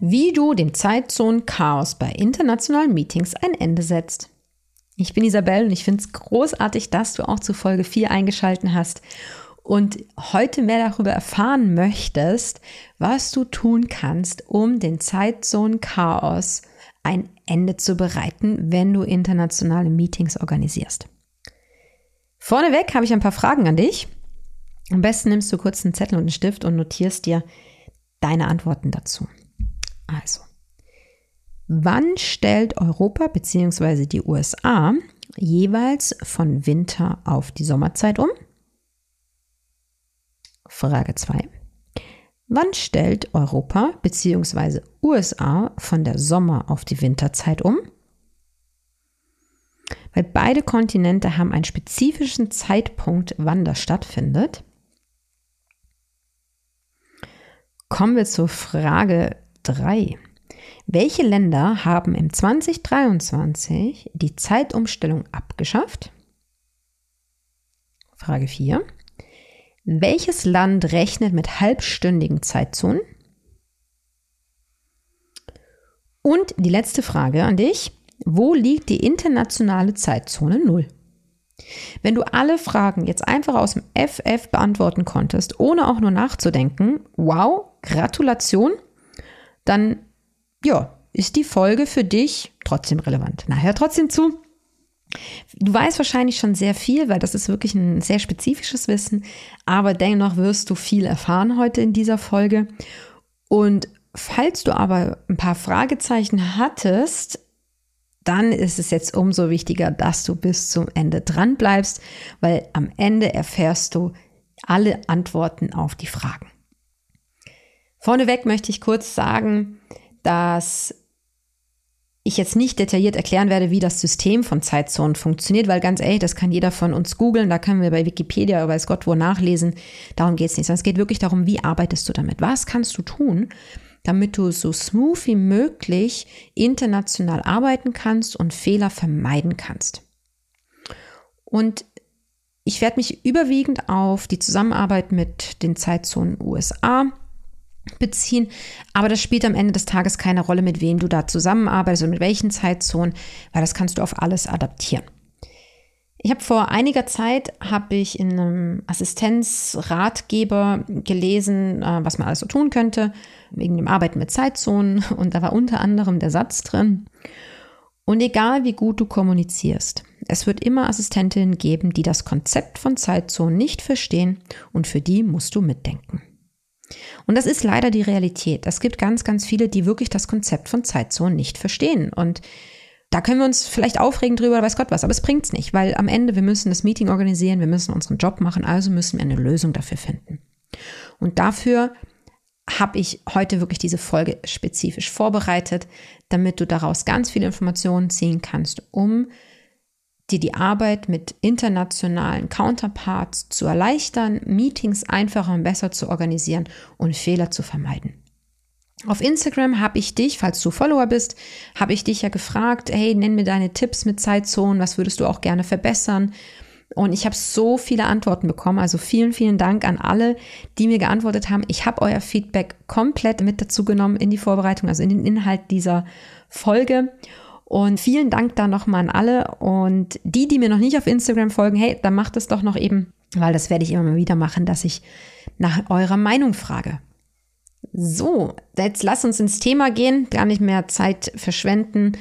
Wie du dem Zeitzonen-Chaos bei internationalen Meetings ein Ende setzt. Ich bin Isabel und ich finde es großartig, dass du auch zu Folge 4 eingeschalten hast und heute mehr darüber erfahren möchtest, was du tun kannst, um den Zeitzonen-Chaos ein Ende zu bereiten, wenn du internationale Meetings organisierst. Vorneweg habe ich ein paar Fragen an dich. Am besten nimmst du kurz einen Zettel und einen Stift und notierst dir deine Antworten dazu. Also, wann stellt Europa bzw. die USA jeweils von Winter auf die Sommerzeit um? Frage 2. Wann stellt Europa bzw. USA von der Sommer- auf die Winterzeit um? Weil beide Kontinente haben einen spezifischen Zeitpunkt, wann das stattfindet. Kommen wir zur Frage 3. Welche Länder haben im 2023 die Zeitumstellung abgeschafft? Frage 4. Welches Land rechnet mit halbstündigen Zeitzonen? Und die letzte Frage an dich. Wo liegt die internationale Zeitzone 0? Wenn du alle Fragen jetzt einfach aus dem FF beantworten konntest, ohne auch nur nachzudenken, wow, Gratulation, dann ja, ist die Folge für dich trotzdem relevant. Na, hör trotzdem zu. Du weißt wahrscheinlich schon sehr viel, weil das ist wirklich ein sehr spezifisches Wissen, aber dennoch wirst du viel erfahren heute in dieser Folge. Und falls du aber ein paar Fragezeichen hattest, dann ist es jetzt umso wichtiger, dass du bis zum Ende dran bleibst, weil am Ende erfährst du alle Antworten auf die Fragen. Vorneweg möchte ich kurz sagen, dass ich jetzt nicht detailliert erklären werde, wie das System von Zeitzonen funktioniert, weil ganz ehrlich, das kann jeder von uns googeln, da können wir bei Wikipedia oder weiß Gott wo nachlesen. Darum geht es nicht, sondern es geht wirklich darum, wie arbeitest du damit? Was kannst du tun, damit du so smooth wie möglich international arbeiten kannst und Fehler vermeiden kannst? Und ich werde mich überwiegend auf die Zusammenarbeit mit den Zeitzonen USA beziehen. Aber das spielt am Ende des Tages keine Rolle, mit wem du da zusammenarbeitest und mit welchen Zeitzonen, weil das kannst du auf alles adaptieren. Ich habe vor einiger Zeit habe ich in einem Assistenzratgeber gelesen, äh, was man alles so tun könnte wegen dem Arbeiten mit Zeitzonen und da war unter anderem der Satz drin. Und egal wie gut du kommunizierst, es wird immer Assistentinnen geben, die das Konzept von Zeitzonen nicht verstehen und für die musst du mitdenken. Und das ist leider die Realität. Es gibt ganz, ganz viele, die wirklich das Konzept von Zeitzonen nicht verstehen. Und da können wir uns vielleicht aufregen drüber, weiß Gott was, aber es bringt's nicht, weil am Ende wir müssen das Meeting organisieren, wir müssen unseren Job machen, also müssen wir eine Lösung dafür finden. Und dafür habe ich heute wirklich diese Folge spezifisch vorbereitet, damit du daraus ganz viele Informationen ziehen kannst, um dir die Arbeit mit internationalen Counterparts zu erleichtern, Meetings einfacher und besser zu organisieren und Fehler zu vermeiden. Auf Instagram habe ich dich, falls du Follower bist, habe ich dich ja gefragt, hey, nenn mir deine Tipps mit Zeitzonen, was würdest du auch gerne verbessern? Und ich habe so viele Antworten bekommen. Also vielen, vielen Dank an alle, die mir geantwortet haben. Ich habe euer Feedback komplett mit dazu genommen in die Vorbereitung, also in den Inhalt dieser Folge. Und vielen Dank da nochmal an alle. Und die, die mir noch nicht auf Instagram folgen, hey, dann macht es doch noch eben, weil das werde ich immer mal wieder machen, dass ich nach eurer Meinung frage. So, jetzt lass uns ins Thema gehen, gar nicht mehr Zeit verschwenden.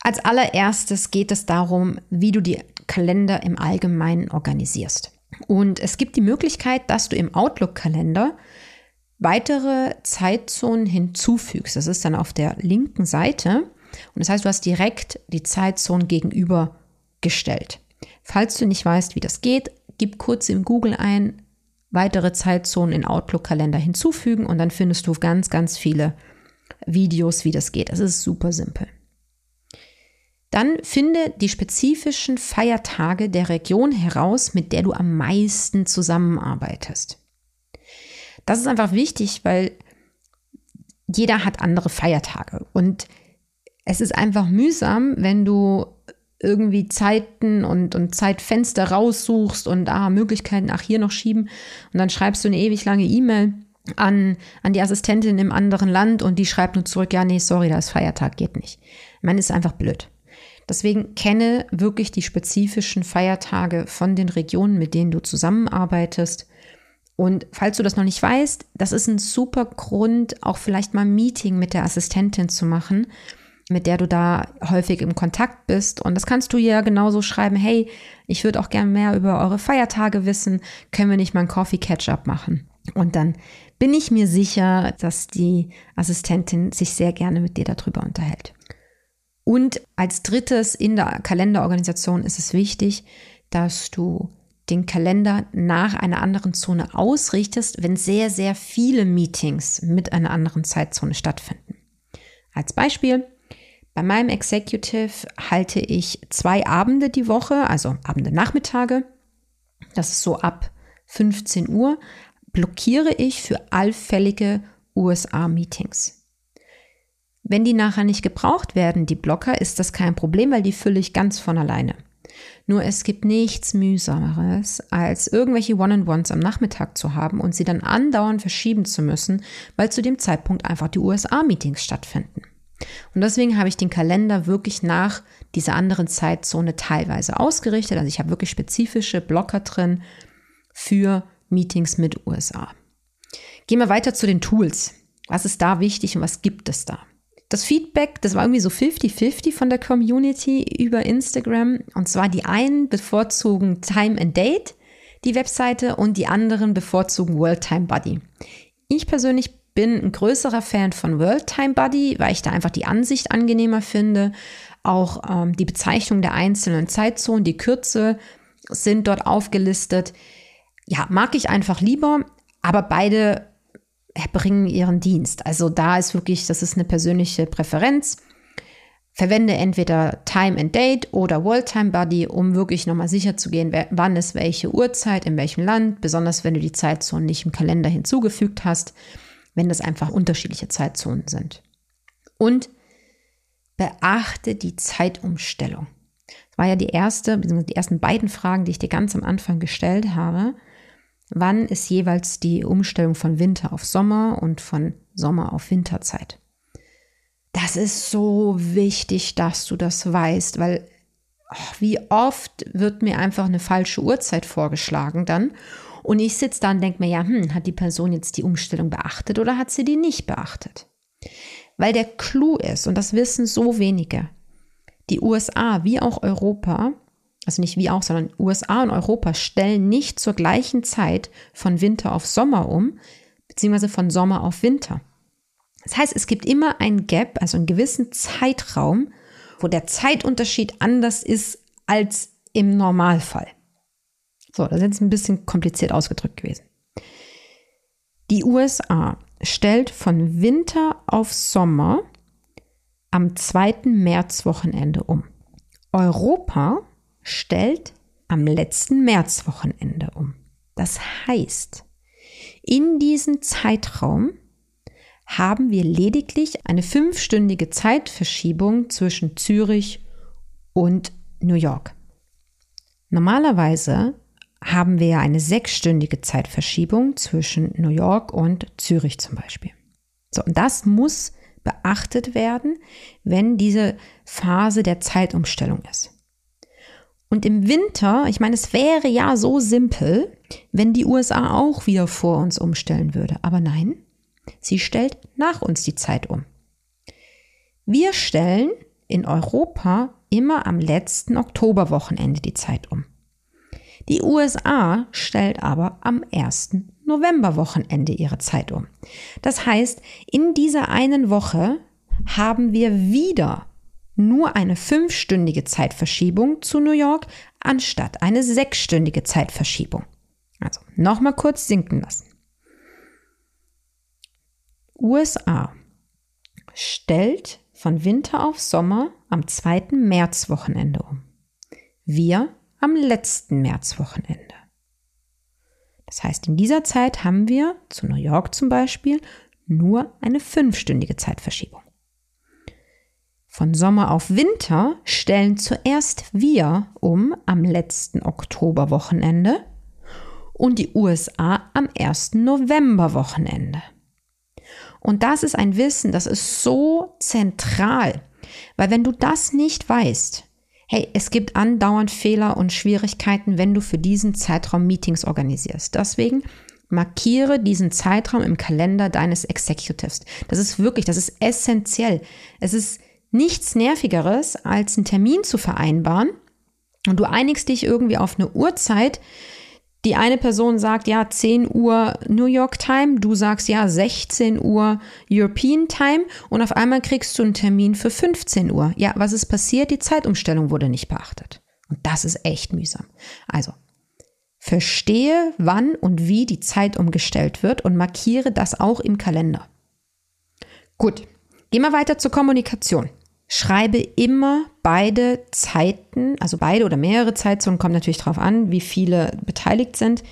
Als allererstes geht es darum, wie du die Kalender im Allgemeinen organisierst. Und es gibt die Möglichkeit, dass du im Outlook-Kalender weitere Zeitzonen hinzufügst. Das ist dann auf der linken Seite. Und das heißt, du hast direkt die Zeitzone gegenübergestellt. Falls du nicht weißt, wie das geht, gib kurz im Google ein, weitere Zeitzonen in Outlook-Kalender hinzufügen und dann findest du ganz, ganz viele Videos, wie das geht. Es ist super simpel. Dann finde die spezifischen Feiertage der Region heraus, mit der du am meisten zusammenarbeitest. Das ist einfach wichtig, weil jeder hat andere Feiertage und es ist einfach mühsam, wenn du irgendwie Zeiten und, und Zeitfenster raussuchst und ah, Möglichkeiten, ach, hier noch schieben. Und dann schreibst du eine ewig lange E-Mail an, an die Assistentin im anderen Land und die schreibt nur zurück, ja, nee, sorry, da ist Feiertag, geht nicht. Man ist einfach blöd. Deswegen kenne wirklich die spezifischen Feiertage von den Regionen, mit denen du zusammenarbeitest. Und falls du das noch nicht weißt, das ist ein super Grund, auch vielleicht mal ein Meeting mit der Assistentin zu machen mit der du da häufig im Kontakt bist. Und das kannst du ja genauso schreiben, hey, ich würde auch gerne mehr über eure Feiertage wissen, können wir nicht mal einen Coffee Catch-up machen? Und dann bin ich mir sicher, dass die Assistentin sich sehr gerne mit dir darüber unterhält. Und als drittes in der Kalenderorganisation ist es wichtig, dass du den Kalender nach einer anderen Zone ausrichtest, wenn sehr, sehr viele Meetings mit einer anderen Zeitzone stattfinden. Als Beispiel, bei meinem Executive halte ich zwei Abende die Woche, also Abende Nachmittage. Das ist so ab 15 Uhr. Blockiere ich für allfällige USA-Meetings. Wenn die nachher nicht gebraucht werden, die Blocker, ist das kein Problem, weil die fülle ich ganz von alleine. Nur es gibt nichts mühsameres, als irgendwelche One-on-Ones am Nachmittag zu haben und sie dann andauernd verschieben zu müssen, weil zu dem Zeitpunkt einfach die USA-Meetings stattfinden. Und deswegen habe ich den Kalender wirklich nach dieser anderen Zeitzone teilweise ausgerichtet. Also ich habe wirklich spezifische Blocker drin für Meetings mit USA. Gehen wir weiter zu den Tools. Was ist da wichtig und was gibt es da? Das Feedback, das war irgendwie so 50-50 von der Community über Instagram. Und zwar die einen bevorzugen Time and Date, die Webseite, und die anderen bevorzugen World Time Buddy. Ich persönlich bin ein größerer Fan von World Time Buddy, weil ich da einfach die Ansicht angenehmer finde. Auch ähm, die Bezeichnung der einzelnen Zeitzonen, die Kürze sind dort aufgelistet. Ja, mag ich einfach lieber, aber beide erbringen ihren Dienst. Also da ist wirklich, das ist eine persönliche Präferenz. Verwende entweder Time and Date oder World Time Buddy, um wirklich nochmal sicher zu gehen, wann ist welche Uhrzeit, in welchem Land, besonders wenn du die Zeitzonen nicht im Kalender hinzugefügt hast wenn das einfach unterschiedliche Zeitzonen sind. Und beachte die Zeitumstellung. Das war ja die erste, beziehungsweise die ersten beiden Fragen, die ich dir ganz am Anfang gestellt habe. Wann ist jeweils die Umstellung von Winter auf Sommer und von Sommer auf Winterzeit? Das ist so wichtig, dass du das weißt, weil oh, wie oft wird mir einfach eine falsche Uhrzeit vorgeschlagen dann und ich sitze da und denke mir, ja, hm, hat die Person jetzt die Umstellung beachtet oder hat sie die nicht beachtet? Weil der Clou ist, und das wissen so wenige, die USA wie auch Europa, also nicht wie auch, sondern USA und Europa stellen nicht zur gleichen Zeit von Winter auf Sommer um, beziehungsweise von Sommer auf Winter. Das heißt, es gibt immer ein Gap, also einen gewissen Zeitraum, wo der Zeitunterschied anders ist als im Normalfall. So, das ist jetzt ein bisschen kompliziert ausgedrückt gewesen. Die USA stellt von Winter auf Sommer am 2. Märzwochenende um. Europa stellt am letzten Märzwochenende um. Das heißt, in diesem Zeitraum haben wir lediglich eine fünfstündige Zeitverschiebung zwischen Zürich und New York. Normalerweise haben wir ja eine sechsstündige Zeitverschiebung zwischen New York und Zürich zum Beispiel. So, und das muss beachtet werden, wenn diese Phase der Zeitumstellung ist. Und im Winter, ich meine, es wäre ja so simpel, wenn die USA auch wieder vor uns umstellen würde. Aber nein, sie stellt nach uns die Zeit um. Wir stellen in Europa immer am letzten Oktoberwochenende die Zeit um. Die USA stellt aber am 1. Novemberwochenende ihre Zeit um. Das heißt, in dieser einen Woche haben wir wieder nur eine fünfstündige Zeitverschiebung zu New York anstatt eine sechsstündige Zeitverschiebung. Also nochmal kurz sinken lassen. USA stellt von Winter auf Sommer am zweiten Märzwochenende um. Wir am letzten Märzwochenende. Das heißt, in dieser Zeit haben wir zu New York zum Beispiel nur eine fünfstündige Zeitverschiebung. Von Sommer auf Winter stellen zuerst wir um am letzten Oktoberwochenende und die USA am ersten Novemberwochenende. Und das ist ein Wissen, das ist so zentral, weil wenn du das nicht weißt, hey, es gibt andauernd Fehler und Schwierigkeiten, wenn du für diesen Zeitraum Meetings organisierst. Deswegen markiere diesen Zeitraum im Kalender deines Executives. Das ist wirklich, das ist essentiell. Es ist nichts Nervigeres, als einen Termin zu vereinbaren und du einigst dich irgendwie auf eine Uhrzeit. Die eine Person sagt, ja, 10 Uhr New York Time, du sagst, ja, 16 Uhr European Time und auf einmal kriegst du einen Termin für 15 Uhr. Ja, was ist passiert? Die Zeitumstellung wurde nicht beachtet. Und das ist echt mühsam. Also, verstehe, wann und wie die Zeit umgestellt wird und markiere das auch im Kalender. Gut, gehen wir weiter zur Kommunikation. Schreibe immer beide Zeiten, also beide oder mehrere Zeitzonen, kommt natürlich darauf an, wie viele beteiligt sind,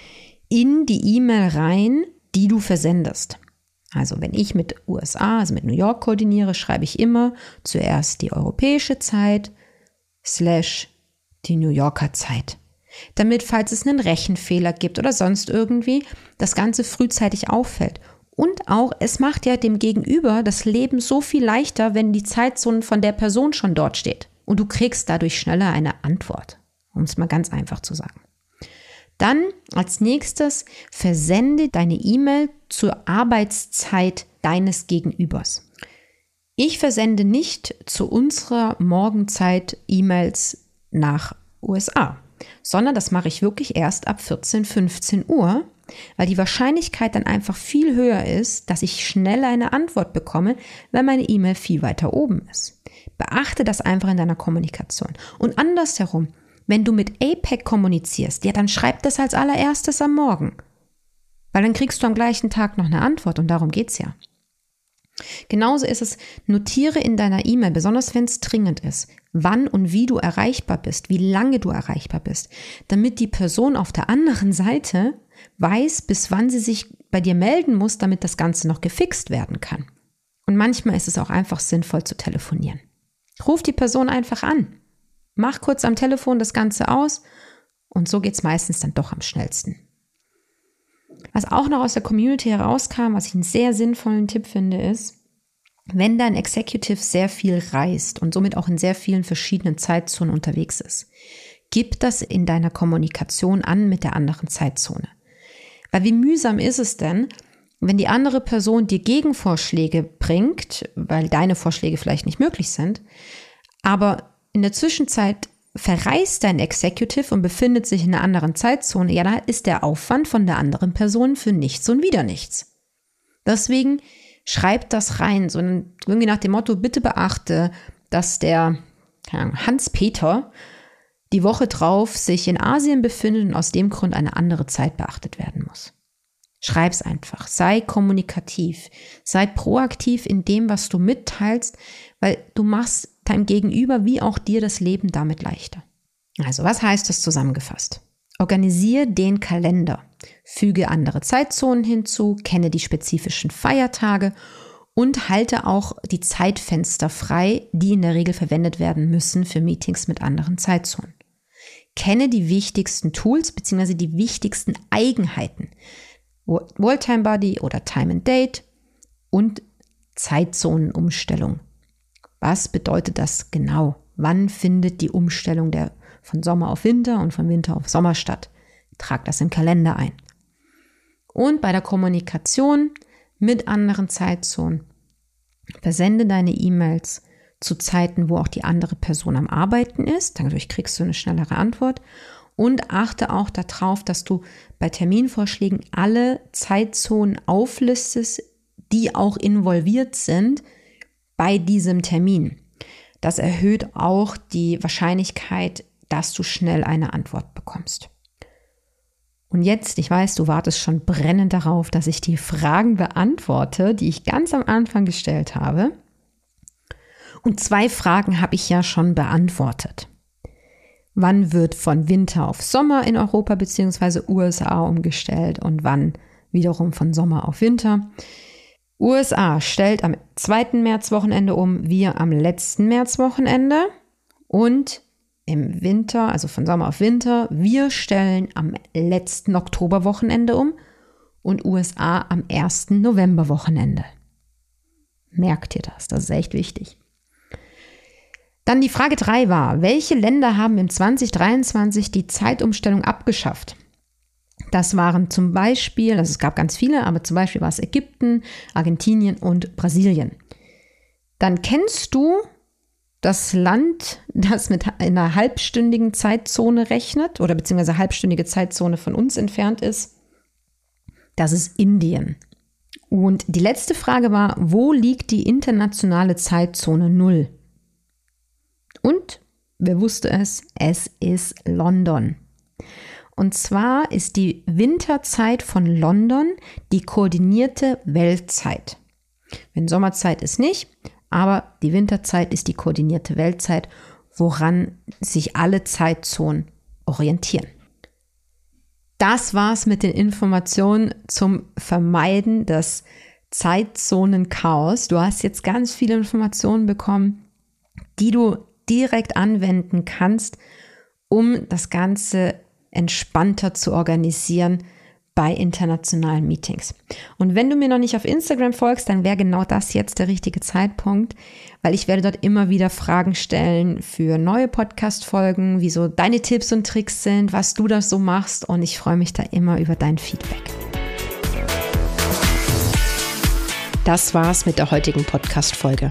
in die E-Mail rein, die du versendest. Also wenn ich mit USA, also mit New York koordiniere, schreibe ich immer zuerst die europäische Zeit slash die New Yorker Zeit. Damit, falls es einen Rechenfehler gibt oder sonst irgendwie, das Ganze frühzeitig auffällt und auch, es macht ja dem Gegenüber das Leben so viel leichter, wenn die Zeitzone von der Person schon dort steht. Und du kriegst dadurch schneller eine Antwort, um es mal ganz einfach zu sagen. Dann als nächstes versende deine E-Mail zur Arbeitszeit deines Gegenübers. Ich versende nicht zu unserer Morgenzeit E-Mails nach USA, sondern das mache ich wirklich erst ab 14, 15 Uhr, weil die Wahrscheinlichkeit dann einfach viel höher ist, dass ich schneller eine Antwort bekomme, wenn meine E-Mail viel weiter oben ist. Beachte das einfach in deiner Kommunikation. Und andersherum, wenn du mit APEC kommunizierst, ja, dann schreib das als allererstes am Morgen. Weil dann kriegst du am gleichen Tag noch eine Antwort und darum geht's ja. Genauso ist es, notiere in deiner E-Mail, besonders wenn es dringend ist, wann und wie du erreichbar bist, wie lange du erreichbar bist, damit die Person auf der anderen Seite weiß, bis wann sie sich bei dir melden muss, damit das Ganze noch gefixt werden kann. Und manchmal ist es auch einfach sinnvoll zu telefonieren. Ruf die Person einfach an. Mach kurz am Telefon das Ganze aus und so geht es meistens dann doch am schnellsten. Was auch noch aus der Community herauskam, was ich einen sehr sinnvollen Tipp finde, ist, wenn dein Executive sehr viel reist und somit auch in sehr vielen verschiedenen Zeitzonen unterwegs ist, gib das in deiner Kommunikation an mit der anderen Zeitzone. Weil wie mühsam ist es denn, wenn die andere Person dir Gegenvorschläge bringt, weil deine Vorschläge vielleicht nicht möglich sind, aber in der Zwischenzeit verreist dein Executive und befindet sich in einer anderen Zeitzone, ja, da ist der Aufwand von der anderen Person für nichts und wieder nichts. Deswegen schreib das rein, so irgendwie nach dem Motto, bitte beachte, dass der Hans-Peter die Woche drauf sich in Asien befindet und aus dem Grund eine andere Zeit beachtet werden. Schreib's einfach. Sei kommunikativ. Sei proaktiv in dem, was du mitteilst, weil du machst deinem Gegenüber wie auch dir das Leben damit leichter. Also, was heißt das zusammengefasst? Organisiere den Kalender. Füge andere Zeitzonen hinzu, kenne die spezifischen Feiertage und halte auch die Zeitfenster frei, die in der Regel verwendet werden müssen für Meetings mit anderen Zeitzonen. Kenne die wichtigsten Tools bzw. die wichtigsten Eigenheiten. Wall-Time Body oder Time and Date und Zeitzonenumstellung. Was bedeutet das genau? Wann findet die Umstellung der, von Sommer auf Winter und von Winter auf Sommer statt? Trag das im Kalender ein. Und bei der Kommunikation mit anderen Zeitzonen versende deine E-Mails zu Zeiten, wo auch die andere Person am Arbeiten ist. Dadurch kriegst du eine schnellere Antwort. Und achte auch darauf, dass du bei Terminvorschlägen alle Zeitzonen auflistest, die auch involviert sind bei diesem Termin. Das erhöht auch die Wahrscheinlichkeit, dass du schnell eine Antwort bekommst. Und jetzt, ich weiß, du wartest schon brennend darauf, dass ich die Fragen beantworte, die ich ganz am Anfang gestellt habe. Und zwei Fragen habe ich ja schon beantwortet. Wann wird von Winter auf Sommer in Europa bzw. USA umgestellt und wann wiederum von Sommer auf Winter? USA stellt am 2. Märzwochenende um, wir am letzten Märzwochenende und im Winter, also von Sommer auf Winter, wir stellen am letzten Oktoberwochenende um und USA am 1. Novemberwochenende. Merkt ihr das? Das ist echt wichtig. Dann die Frage 3 war, welche Länder haben im 2023 die Zeitumstellung abgeschafft? Das waren zum Beispiel, also es gab ganz viele, aber zum Beispiel war es Ägypten, Argentinien und Brasilien. Dann kennst du das Land, das mit einer halbstündigen Zeitzone rechnet oder beziehungsweise halbstündige Zeitzone von uns entfernt ist. Das ist Indien. Und die letzte Frage war, wo liegt die internationale Zeitzone Null? Und wer wusste es? Es ist London. Und zwar ist die Winterzeit von London die koordinierte Weltzeit. Wenn Sommerzeit ist nicht, aber die Winterzeit ist die koordinierte Weltzeit, woran sich alle Zeitzonen orientieren. Das war's mit den Informationen zum Vermeiden des Zeitzonen-Chaos. Du hast jetzt ganz viele Informationen bekommen, die du direkt anwenden kannst, um das Ganze entspannter zu organisieren bei internationalen Meetings. Und wenn du mir noch nicht auf Instagram folgst, dann wäre genau das jetzt der richtige Zeitpunkt, weil ich werde dort immer wieder Fragen stellen für neue Podcast-Folgen, wie so deine Tipps und Tricks sind, was du da so machst und ich freue mich da immer über dein Feedback. Das war's mit der heutigen Podcast-Folge.